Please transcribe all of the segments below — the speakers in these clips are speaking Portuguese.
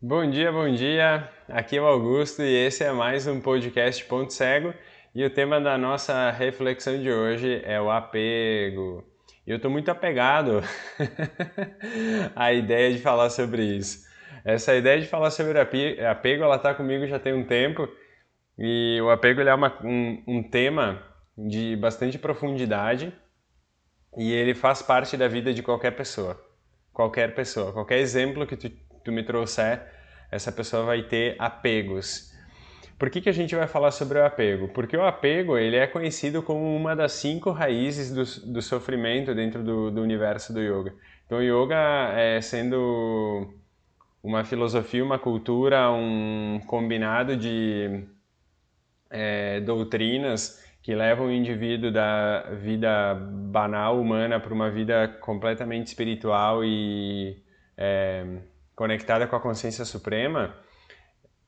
Bom dia, bom dia. Aqui é o Augusto e esse é mais um podcast Ponto Cego. E o tema da nossa reflexão de hoje é o apego. E eu estou muito apegado à ideia de falar sobre isso. Essa ideia de falar sobre apego, ela está comigo já tem um tempo e o apego é uma, um, um tema de bastante profundidade e ele faz parte da vida de qualquer pessoa. Qualquer pessoa, qualquer exemplo que tu, tu me trouxer, essa pessoa vai ter apegos. Por que, que a gente vai falar sobre o apego? Porque o apego ele é conhecido como uma das cinco raízes do, do sofrimento dentro do, do, universo do yoga. Então, o yoga é sendo uma filosofia, uma cultura, um combinado de é, doutrinas que levam o indivíduo da vida banal humana para uma vida completamente espiritual e é, conectada com a consciência suprema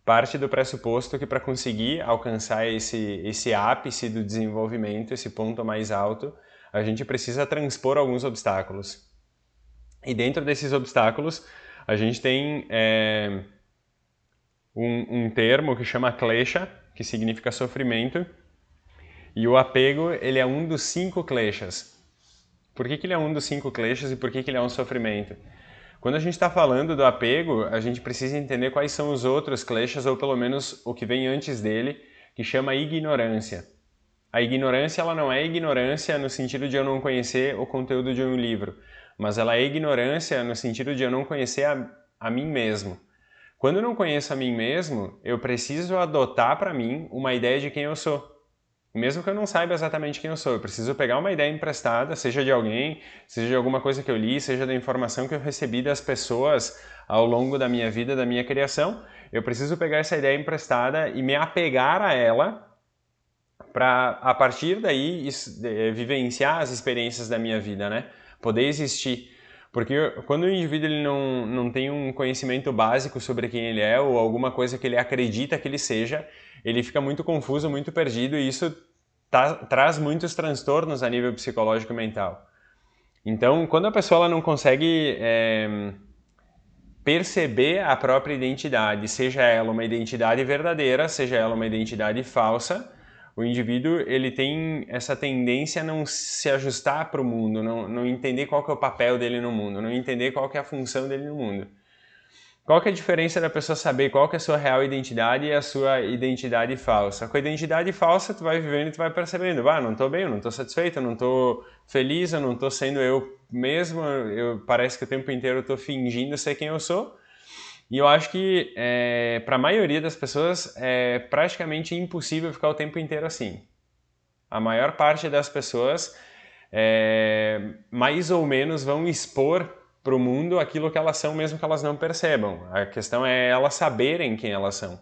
parte do pressuposto que para conseguir alcançar esse, esse ápice do desenvolvimento, esse ponto mais alto, a gente precisa transpor alguns obstáculos. E dentro desses obstáculos, a gente tem é, um, um, termo que chama klesha, que significa sofrimento, e o apego ele é um dos cinco kleshas. Por que, que ele é um dos cinco kleshas e por que, que ele é um sofrimento? Quando a gente está falando do apego, a gente precisa entender quais são os outros kleshas, ou pelo menos o que vem antes dele, que chama ignorância. A ignorância ela não é ignorância no sentido de eu não conhecer o conteúdo de um livro, mas ela é ignorância no sentido de eu não conhecer a, a mim mesmo. Quando eu não conheço a mim mesmo, eu preciso adotar para mim uma ideia de quem eu sou mesmo que eu não saiba exatamente quem eu sou, eu preciso pegar uma ideia emprestada, seja de alguém, seja de alguma coisa que eu li, seja da informação que eu recebi das pessoas ao longo da minha vida, da minha criação, eu preciso pegar essa ideia emprestada e me apegar a ela para a partir daí eh, vivenciar as experiências da minha vida, né? Poder existir. Porque quando o indivíduo ele não, não tem um conhecimento básico sobre quem ele é ou alguma coisa que ele acredita que ele seja, ele fica muito confuso, muito perdido e isso tá, traz muitos transtornos a nível psicológico e mental. Então, quando a pessoa não consegue é, perceber a própria identidade, seja ela uma identidade verdadeira, seja ela uma identidade falsa, o indivíduo ele tem essa tendência a não se ajustar para o mundo, não, não entender qual que é o papel dele no mundo, não entender qual que é a função dele no mundo. Qual que é a diferença da pessoa saber qual que é a sua real identidade e a sua identidade falsa? Com a identidade falsa, tu vai vivendo e tu vai percebendo, ah, não estou bem, eu não estou satisfeito, eu não estou feliz, eu não estou sendo eu mesmo, eu, parece que o tempo inteiro eu estou fingindo ser quem eu sou. E eu acho que é, para a maioria das pessoas é praticamente impossível ficar o tempo inteiro assim. A maior parte das pessoas é, mais ou menos vão expor para o mundo aquilo que elas são, mesmo que elas não percebam. A questão é elas saberem quem elas são.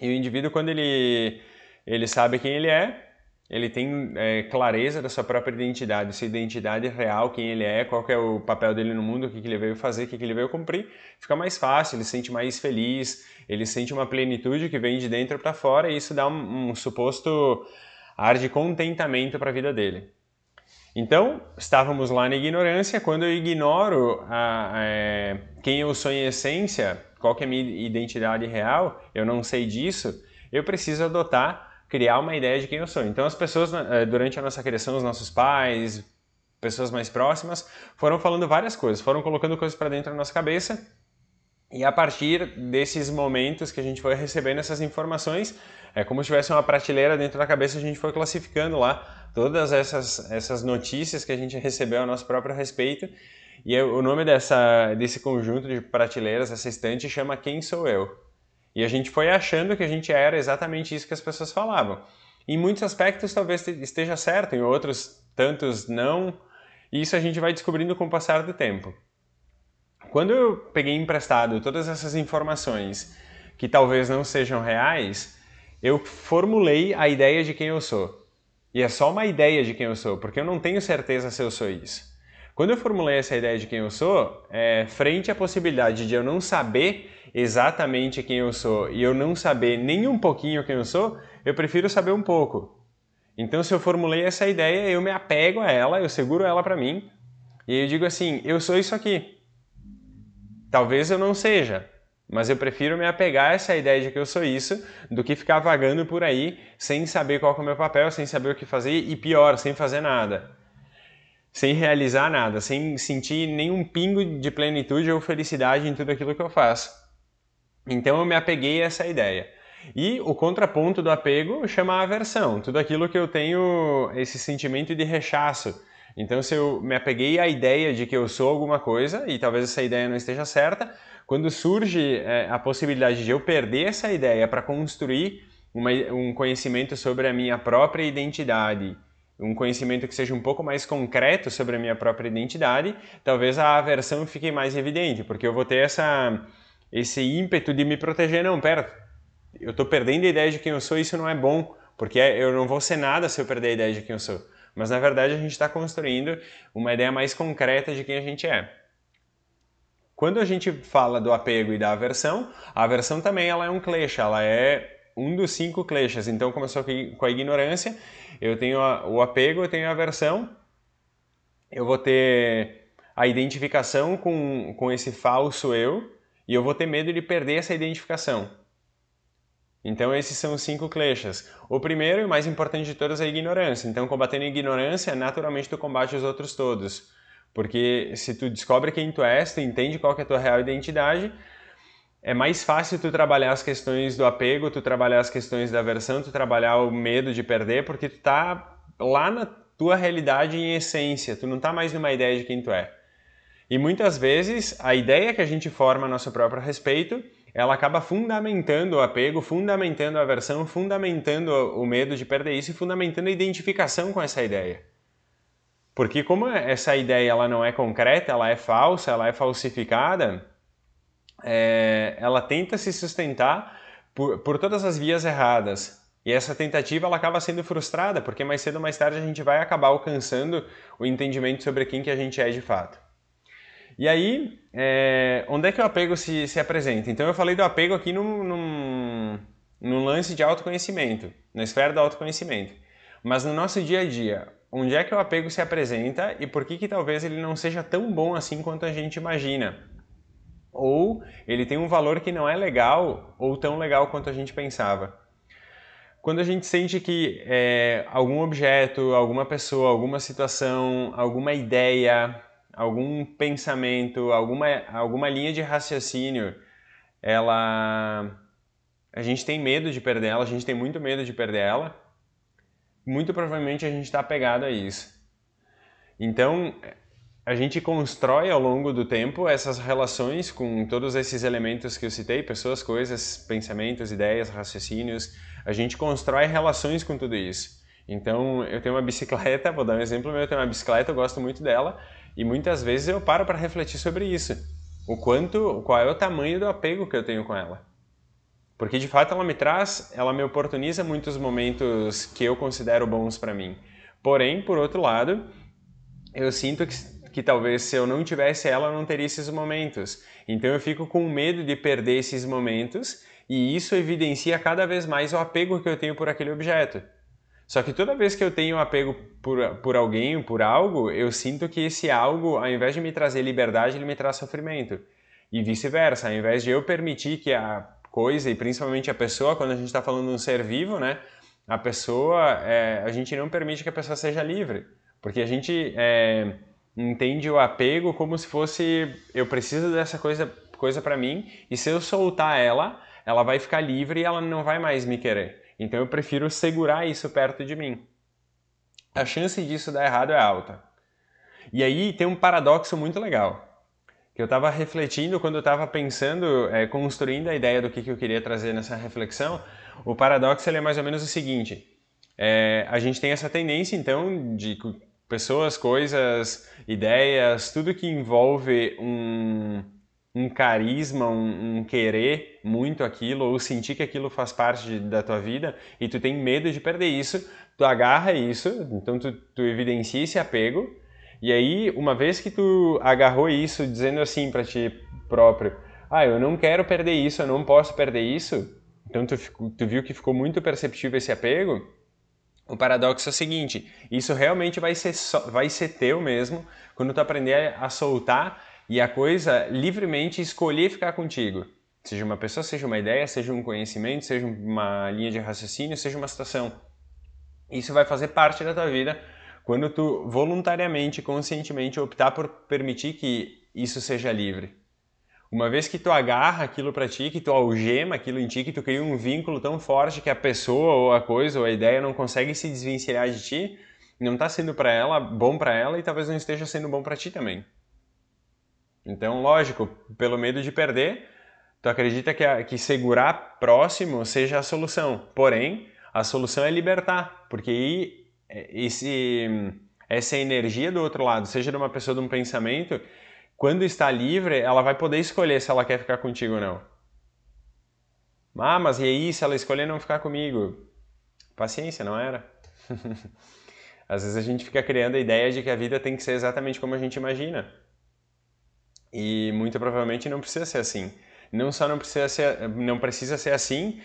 E o indivíduo, quando ele, ele sabe quem ele é, ele tem é, clareza da sua própria identidade, sua identidade real, quem ele é, qual é o papel dele no mundo, o que, que ele veio fazer, o que, que ele veio cumprir, fica mais fácil, ele se sente mais feliz, ele sente uma plenitude que vem de dentro para fora e isso dá um, um suposto ar de contentamento para a vida dele. Então, estávamos lá na ignorância. Quando eu ignoro a, a, é, quem eu sou em essência, qual é a minha identidade real, eu não sei disso, eu preciso adotar, criar uma ideia de quem eu sou. Então, as pessoas, é, durante a nossa criação, os nossos pais, pessoas mais próximas, foram falando várias coisas, foram colocando coisas para dentro da nossa cabeça. E a partir desses momentos que a gente foi recebendo essas informações, é como se tivesse uma prateleira dentro da cabeça, a gente foi classificando lá todas essas, essas notícias que a gente recebeu a nosso próprio respeito. E o nome dessa, desse conjunto de prateleiras, essa estante, chama Quem Sou Eu? E a gente foi achando que a gente era exatamente isso que as pessoas falavam. Em muitos aspectos talvez esteja certo, em outros tantos não. E isso a gente vai descobrindo com o passar do tempo. Quando eu peguei emprestado todas essas informações que talvez não sejam reais, eu formulei a ideia de quem eu sou. E é só uma ideia de quem eu sou, porque eu não tenho certeza se eu sou isso. Quando eu formulei essa ideia de quem eu sou, é, frente à possibilidade de eu não saber exatamente quem eu sou e eu não saber nem um pouquinho quem eu sou, eu prefiro saber um pouco. Então, se eu formulei essa ideia, eu me apego a ela, eu seguro ela para mim e eu digo assim: eu sou isso aqui. Talvez eu não seja, mas eu prefiro me apegar a essa ideia de que eu sou isso do que ficar vagando por aí sem saber qual é o meu papel, sem saber o que fazer e pior, sem fazer nada. Sem realizar nada, sem sentir nenhum pingo de plenitude ou felicidade em tudo aquilo que eu faço. Então eu me apeguei a essa ideia. E o contraponto do apego chama a aversão, tudo aquilo que eu tenho esse sentimento de rechaço. Então, se eu me apeguei à ideia de que eu sou alguma coisa, e talvez essa ideia não esteja certa, quando surge é, a possibilidade de eu perder essa ideia para construir uma, um conhecimento sobre a minha própria identidade, um conhecimento que seja um pouco mais concreto sobre a minha própria identidade, talvez a aversão fique mais evidente, porque eu vou ter essa, esse ímpeto de me proteger. Não, pera, eu estou perdendo a ideia de quem eu sou isso não é bom, porque eu não vou ser nada se eu perder a ideia de quem eu sou. Mas na verdade a gente está construindo uma ideia mais concreta de quem a gente é. Quando a gente fala do apego e da aversão, a aversão também ela é um klesha, ela é um dos cinco kleshas. Então começou com a ignorância, eu tenho o apego, eu tenho a aversão, eu vou ter a identificação com, com esse falso eu e eu vou ter medo de perder essa identificação. Então esses são os cinco kleshas. O primeiro e mais importante de todos é a ignorância. Então combatendo a ignorância, naturalmente tu combate os outros todos. Porque se tu descobre quem tu és, tu entende qual é a tua real identidade, é mais fácil tu trabalhar as questões do apego, tu trabalhar as questões da aversão, tu trabalhar o medo de perder, porque tu tá lá na tua realidade em essência, tu não tá mais numa ideia de quem tu é. E muitas vezes a ideia que a gente forma a nosso próprio respeito, ela acaba fundamentando o apego, fundamentando a aversão, fundamentando o medo de perder isso e fundamentando a identificação com essa ideia. Porque como essa ideia ela não é concreta, ela é falsa, ela é falsificada, é, ela tenta se sustentar por, por todas as vias erradas. E essa tentativa ela acaba sendo frustrada, porque mais cedo ou mais tarde a gente vai acabar alcançando o entendimento sobre quem que a gente é de fato. E aí, é, onde é que o apego se, se apresenta? Então eu falei do apego aqui num, num, num lance de autoconhecimento, na esfera do autoconhecimento. Mas no nosso dia a dia, onde é que o apego se apresenta e por que, que talvez ele não seja tão bom assim quanto a gente imagina. Ou ele tem um valor que não é legal ou tão legal quanto a gente pensava. Quando a gente sente que é, algum objeto, alguma pessoa, alguma situação, alguma ideia, algum pensamento, alguma, alguma linha de raciocínio, ela a gente tem medo de perder ela, a gente tem muito medo de perder ela, muito provavelmente a gente está apegado a isso. Então, a gente constrói ao longo do tempo essas relações com todos esses elementos que eu citei, pessoas, coisas, pensamentos, ideias, raciocínios. A gente constrói relações com tudo isso. Então, eu tenho uma bicicleta, vou dar um exemplo meu, eu tenho uma bicicleta, eu gosto muito dela, e muitas vezes eu paro para refletir sobre isso. O quanto, qual é o tamanho do apego que eu tenho com ela. Porque de fato ela me traz, ela me oportuniza muitos momentos que eu considero bons para mim. Porém, por outro lado, eu sinto que, que talvez se eu não tivesse ela, eu não teria esses momentos. Então eu fico com medo de perder esses momentos e isso evidencia cada vez mais o apego que eu tenho por aquele objeto. Só que toda vez que eu tenho apego por, por alguém, por algo, eu sinto que esse algo, ao invés de me trazer liberdade, ele me traz sofrimento. E vice-versa, ao invés de eu permitir que a coisa, e principalmente a pessoa, quando a gente está falando de um ser vivo, né? A pessoa, é, a gente não permite que a pessoa seja livre, porque a gente é, entende o apego como se fosse eu preciso dessa coisa, coisa para mim, e se eu soltar ela, ela vai ficar livre e ela não vai mais me querer. Então eu prefiro segurar isso perto de mim. A chance disso dar errado é alta. E aí tem um paradoxo muito legal que eu estava refletindo quando eu estava pensando, é, construindo a ideia do que, que eu queria trazer nessa reflexão. O paradoxo é mais ou menos o seguinte: é, a gente tem essa tendência, então, de pessoas, coisas, ideias, tudo que envolve um, um carisma, um, um, querer muito aquilo, ou sentir que aquilo faz parte de, da tua vida e tu tem medo de perder isso, tu agarra isso, então tu, tu evidencia esse apego e aí, uma vez que tu agarrou isso dizendo assim para ti próprio, ah, eu não quero perder isso, eu não posso perder isso, então tu, tu viu que ficou muito perceptível esse apego, o paradoxo é o seguinte, isso realmente vai ser, vai ser teu mesmo quando tu aprender a soltar e a coisa livremente escolher ficar contigo. Seja uma pessoa, seja uma ideia, seja um conhecimento, seja uma linha de raciocínio, seja uma situação. Isso vai fazer parte da tua vida quando tu voluntariamente, conscientemente optar por permitir que isso seja livre. Uma vez que tu agarra aquilo para ti, que tu algema aquilo em ti, que tu cria um vínculo tão forte que a pessoa ou a coisa ou a ideia não consegue se desvencilhar de ti, não está sendo para ela bom para ela e talvez não esteja sendo bom para ti também. Então, lógico, pelo medo de perder, tu acredita que, a, que segurar próximo seja a solução. Porém, a solução é libertar, porque aí é, esse, essa energia do outro lado, seja de uma pessoa de um pensamento, quando está livre, ela vai poder escolher se ela quer ficar contigo ou não. Ah, mas e aí, se ela escolher não ficar comigo? Paciência, não era? Às vezes a gente fica criando a ideia de que a vida tem que ser exatamente como a gente imagina. E muito provavelmente não precisa ser assim. Não só não precisa ser, não precisa ser assim,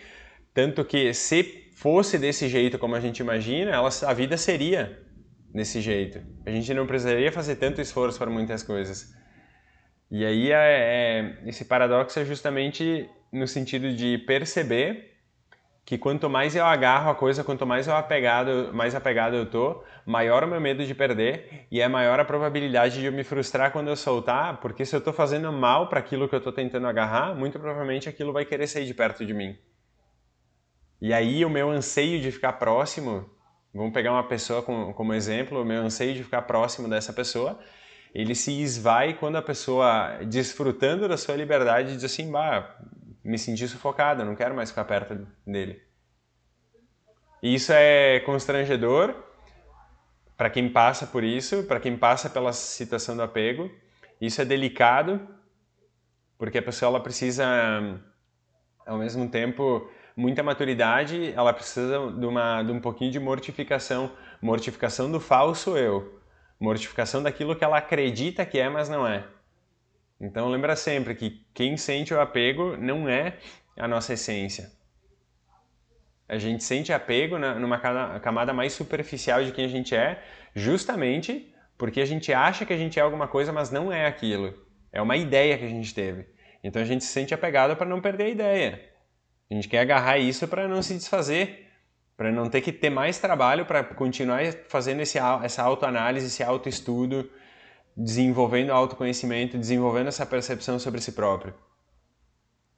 tanto que se fosse desse jeito como a gente imagina, ela, a vida seria desse jeito. A gente não precisaria fazer tanto esforço para muitas coisas. E aí é, é, esse paradoxo é justamente no sentido de perceber que quanto mais eu agarro a coisa, quanto mais eu apegado, mais apegado eu tô, maior o meu medo de perder e é maior a probabilidade de eu me frustrar quando eu soltar, porque se eu estou fazendo mal para aquilo que eu estou tentando agarrar, muito provavelmente aquilo vai querer sair de perto de mim. E aí o meu anseio de ficar próximo, vamos pegar uma pessoa como, como exemplo, o meu anseio de ficar próximo dessa pessoa ele se esvai quando a pessoa, desfrutando da sua liberdade, diz assim, bah, me senti sufocada, não quero mais ficar perto dele. E isso é constrangedor para quem passa por isso, para quem passa pela situação do apego. Isso é delicado, porque a pessoa ela precisa, ao mesmo tempo, muita maturidade, ela precisa de, uma, de um pouquinho de mortificação, mortificação do falso eu mortificação daquilo que ela acredita que é, mas não é. Então lembra sempre que quem sente o apego não é a nossa essência. A gente sente apego numa camada mais superficial de quem a gente é, justamente porque a gente acha que a gente é alguma coisa, mas não é aquilo. É uma ideia que a gente teve. Então a gente se sente apegado para não perder a ideia. A gente quer agarrar isso para não se desfazer para não ter que ter mais trabalho para continuar fazendo esse, essa autoanálise, esse autoestudo, desenvolvendo autoconhecimento, desenvolvendo essa percepção sobre si próprio.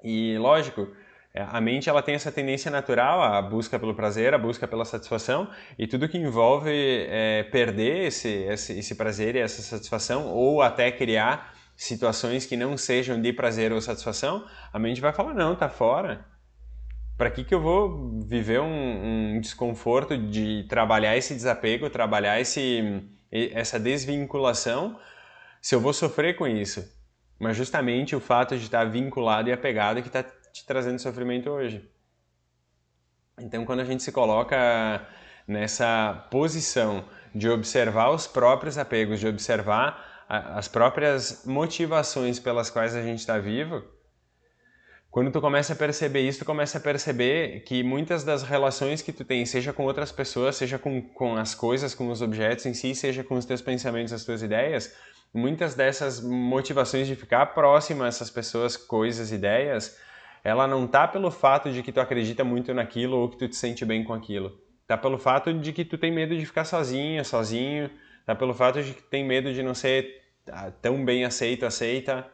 E lógico, é, a mente ela tem essa tendência natural à busca pelo prazer, à busca pela satisfação, e tudo que envolve é, perder esse, esse, esse prazer e essa satisfação, ou até criar situações que não sejam de prazer ou satisfação, a mente vai falar: não, tá fora para que, que eu vou viver um, um, desconforto de trabalhar esse desapego, trabalhar esse, essa desvinculação, se eu vou sofrer com isso? Mas justamente o fato de estar vinculado e apegado que está te trazendo sofrimento hoje. Então, quando a gente se coloca nessa posição de observar os próprios apegos, de observar as próprias motivações pelas quais a gente está vivo, quando tu começa a perceber isso, tu começa a perceber que muitas das relações que tu tem, seja com outras pessoas, seja com, com as coisas, com os objetos em si, seja com os teus pensamentos, as tuas ideias, muitas dessas motivações de ficar próximo a essas pessoas, coisas, ideias, ela não tá pelo fato de que tu acredita muito naquilo ou que tu te sente bem com aquilo. Tá pelo fato de que tu tem medo de ficar sozinha, sozinho, tá pelo fato de que tem medo de não ser ah, tão bem aceito, aceita,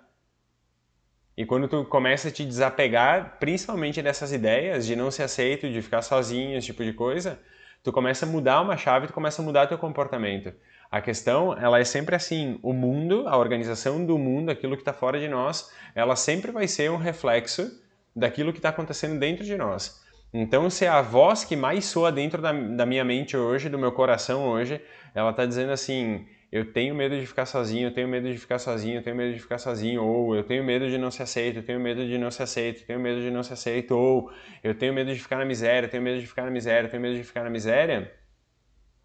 e quando tu começa a te desapegar, principalmente dessas ideias de não ser aceito, de ficar sozinho, esse tipo de coisa, tu começa a mudar uma chave, tu começa a mudar teu comportamento. A questão, ela é sempre assim, o mundo, a organização do mundo, aquilo que está fora de nós, ela sempre vai ser um reflexo daquilo que está acontecendo dentro de nós. Então, se a voz que mais soa dentro da, da minha mente hoje, do meu coração hoje, ela está dizendo assim, eu tenho medo de ficar sozinho, eu tenho medo de ficar sozinho, eu tenho medo de ficar sozinho, ou eu tenho medo de não ser aceito, eu tenho medo de não ser aceito, eu tenho medo de não ser aceito, ou eu tenho medo de ficar na miséria, eu tenho medo de ficar na miséria, eu tenho medo de ficar na miséria,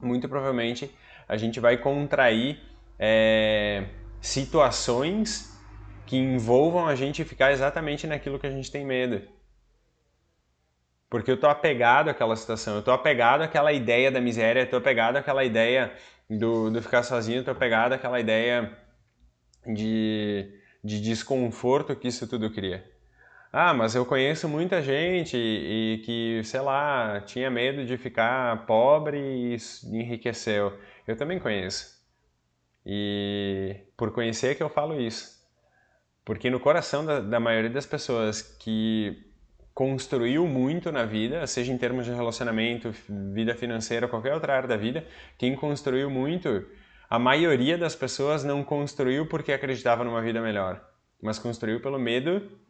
muito provavelmente a gente vai contrair é, situações que envolvam a gente ficar exatamente naquilo que a gente tem medo. Porque eu tô apegado àquela situação, eu tô apegado àquela ideia da miséria, eu tô apegado àquela ideia do, do ficar sozinho, tô pegado aquela ideia de, de desconforto que isso tudo cria. Ah, mas eu conheço muita gente e, e que, sei lá, tinha medo de ficar pobre e enriqueceu. Eu também conheço. E por conhecer que eu falo isso. Porque no coração da, da maioria das pessoas que construiu muito na vida, seja em termos de relacionamento, vida financeira, qualquer outra área da vida, quem construiu muito, a maioria das pessoas não construiu porque acreditava numa vida melhor, mas construiu pelo medo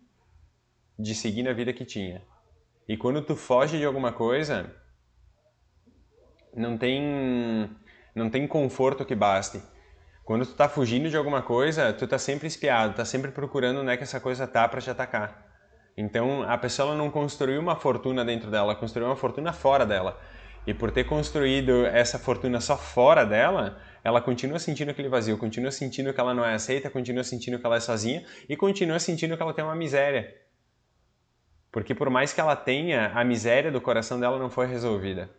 de seguir na vida que tinha. E quando tu foge de alguma coisa, não tem não tem conforto que baste. Quando tu tá fugindo de alguma coisa, tu tá sempre espiado, tá sempre procurando onde é que essa coisa tá para te atacar. Então, a pessoa não construiu uma fortuna dentro dela, ela construiu uma fortuna fora dela. E por ter construído essa fortuna só fora dela, ela continua sentindo aquele vazio, continua sentindo que ela não é aceita, continua sentindo que ela é sozinha e continua sentindo que ela tem uma miséria. Porque por mais que ela tenha, a miséria do coração dela não foi resolvida.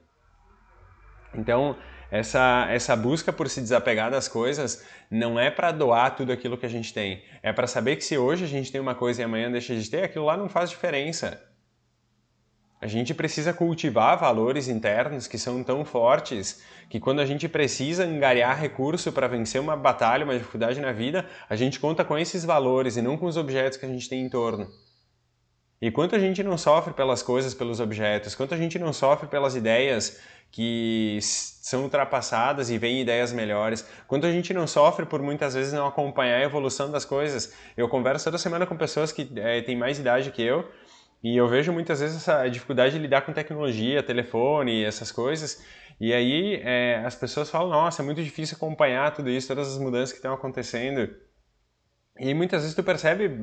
Então, essa, essa busca por se desapegar das coisas não é para doar tudo aquilo que a gente tem. É para saber que se hoje a gente tem uma coisa e amanhã deixa de ter, aquilo lá não faz diferença. A gente precisa cultivar valores internos que são tão fortes que quando a gente precisa angariar recurso para vencer uma batalha, uma dificuldade na vida, a gente conta com esses valores e não com os objetos que a gente tem em torno. E quanto a gente não sofre pelas coisas, pelos objetos, quanto a gente não sofre pelas ideias que são ultrapassadas e vêm ideias melhores. Quanto a gente não sofre por muitas vezes não acompanhar a evolução das coisas. Eu converso toda semana com pessoas que é, têm mais idade que eu e eu vejo muitas vezes essa dificuldade de lidar com tecnologia, telefone, essas coisas. E aí é, as pessoas falam: nossa, é muito difícil acompanhar tudo isso, todas as mudanças que estão acontecendo. E muitas vezes tu percebe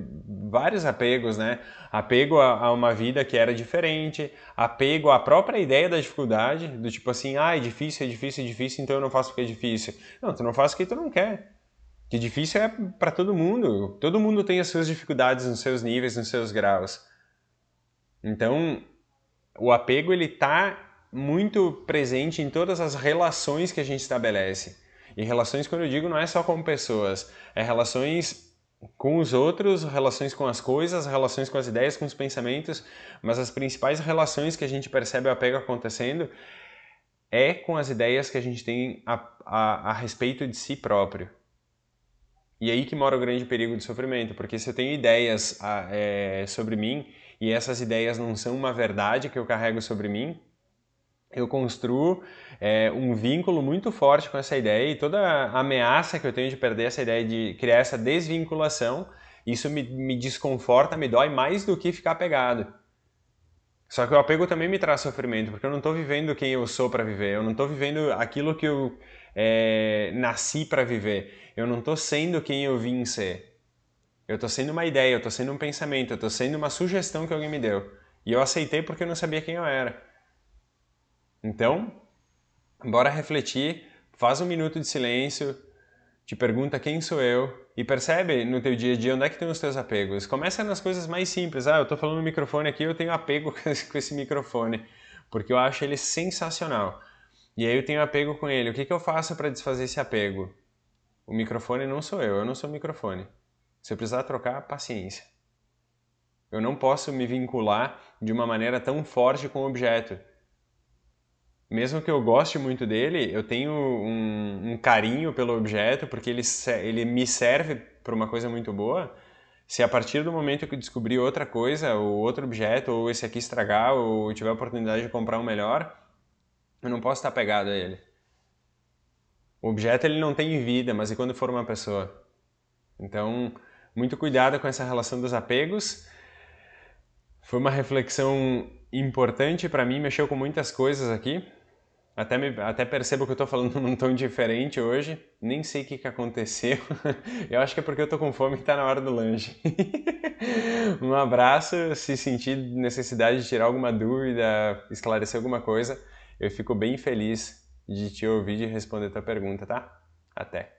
vários apegos, né? Apego a, a, uma vida que era diferente, apego à própria ideia da dificuldade, do tipo assim, ah, é difícil, é difícil, é difícil, então eu não faço porque é difícil. Não, tu não faz porque tu não quer. Que difícil é para todo mundo. Todo mundo tem as suas dificuldades nos seus níveis, nos seus graus. Então, o apego ele tá muito presente em todas as relações que a gente estabelece. E relações, quando eu digo, não é só com pessoas, é relações com os outros, relações com as coisas, relações com as ideias, com os pensamentos, mas as principais relações que a gente percebe o apego acontecendo é com as ideias que a gente tem a, a, a respeito de si próprio. E aí que mora o grande perigo do sofrimento, porque se eu tenho ideias é, sobre mim e essas ideias não são uma verdade que eu carrego sobre mim, eu construo é, um vínculo muito forte com essa ideia e toda a ameaça que eu tenho de perder essa ideia de criar essa desvinculação, isso me, me desconforta, me dói mais do que ficar apegado. Só que o apego também me traz sofrimento, porque eu não estou vivendo quem eu sou para viver, eu não estou vivendo aquilo que eu é, nasci para viver, eu não estou sendo quem eu vim ser. Eu estou sendo uma ideia, eu estou sendo um pensamento, eu estou sendo uma sugestão que alguém me deu. E eu aceitei porque eu não sabia quem eu era. Então, bora refletir, faz um minuto de silêncio, te pergunta quem sou eu e percebe no teu dia a dia onde é que tem os teus apegos. Começa nas coisas mais simples. Ah, eu estou falando no microfone aqui, eu tenho apego com esse microfone, porque eu acho ele sensacional. E aí eu tenho apego com ele. O que, que eu faço para desfazer esse apego? O microfone não sou eu, eu não sou o microfone. Se eu precisar trocar, paciência. Eu não posso me vincular de uma maneira tão forte com o objeto mesmo que eu goste muito dele, eu tenho um, um carinho pelo objeto porque ele, ele me serve para uma coisa muito boa. Se a partir do momento que eu descobrir outra coisa, ou outro objeto, ou esse aqui estragar, ou tiver a oportunidade de comprar um melhor, eu não posso estar pegado a ele. O objeto ele não tem vida, mas e quando for uma pessoa? Então, muito cuidado com essa relação dos apegos. Foi uma reflexão importante para mim, mexeu com muitas coisas aqui. Até, me, até percebo que eu estou falando num tom diferente hoje. Nem sei o que, que aconteceu. Eu acho que é porque eu estou com fome e está na hora do lanche. um abraço. Se sentir necessidade de tirar alguma dúvida, esclarecer alguma coisa, eu fico bem feliz de te ouvir e responder tua pergunta, tá? Até!